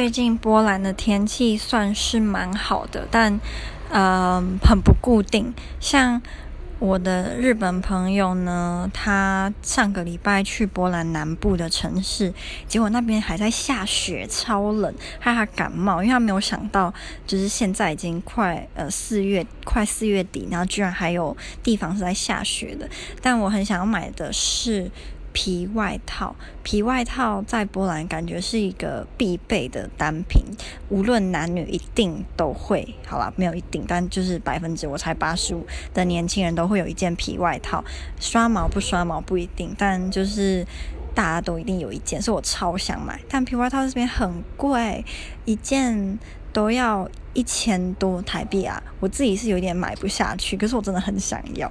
最近波兰的天气算是蛮好的，但呃很不固定。像我的日本朋友呢，他上个礼拜去波兰南部的城市，结果那边还在下雪，超冷，害他感冒，因为他没有想到，就是现在已经快呃四月，快四月底，然后居然还有地方是在下雪的。但我很想要买的是。皮外套，皮外套在波兰感觉是一个必备的单品，无论男女一定都会。好啦，没有一定，但就是百分之我猜八十五的年轻人都会有一件皮外套。刷毛不刷毛不一定，但就是大家都一定有一件，所以我超想买。但皮外套这边很贵，一件都要一千多台币啊！我自己是有点买不下去，可是我真的很想要。